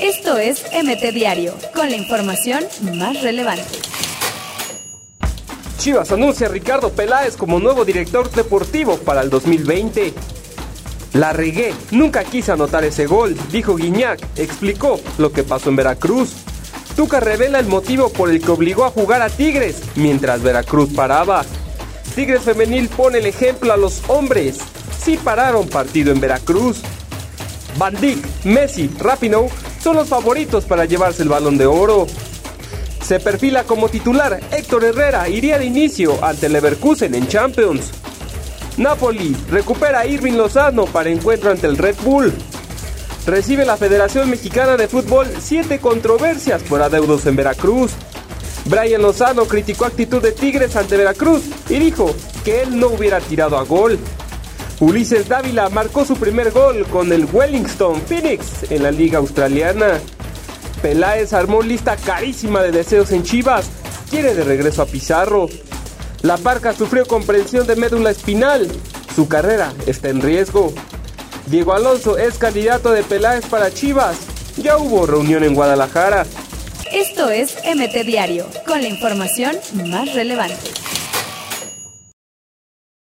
Esto es MT Diario, con la información más relevante. Chivas anuncia a Ricardo Peláez como nuevo director deportivo para el 2020. La regué, nunca quise anotar ese gol, dijo Guiñac, explicó lo que pasó en Veracruz. Tuca revela el motivo por el que obligó a jugar a Tigres mientras Veracruz paraba. Tigres Femenil pone el ejemplo a los hombres. Sí pararon partido en Veracruz. Van Dijk, Messi, Rapinoe son los favoritos para llevarse el balón de oro. Se perfila como titular, Héctor Herrera iría de inicio ante Leverkusen en Champions. Napoli recupera a Irving Lozano para encuentro ante el Red Bull. Recibe la Federación Mexicana de Fútbol siete controversias por adeudos en Veracruz. Brian Lozano criticó actitud de Tigres ante Veracruz y dijo que él no hubiera tirado a gol. Ulises Dávila marcó su primer gol con el Wellington Phoenix en la Liga Australiana. Peláez armó lista carísima de deseos en Chivas. Quiere de regreso a Pizarro. La Parca sufrió comprensión de médula espinal. Su carrera está en riesgo. Diego Alonso es candidato de Peláez para Chivas. Ya hubo reunión en Guadalajara. Esto es MT Diario, con la información más relevante.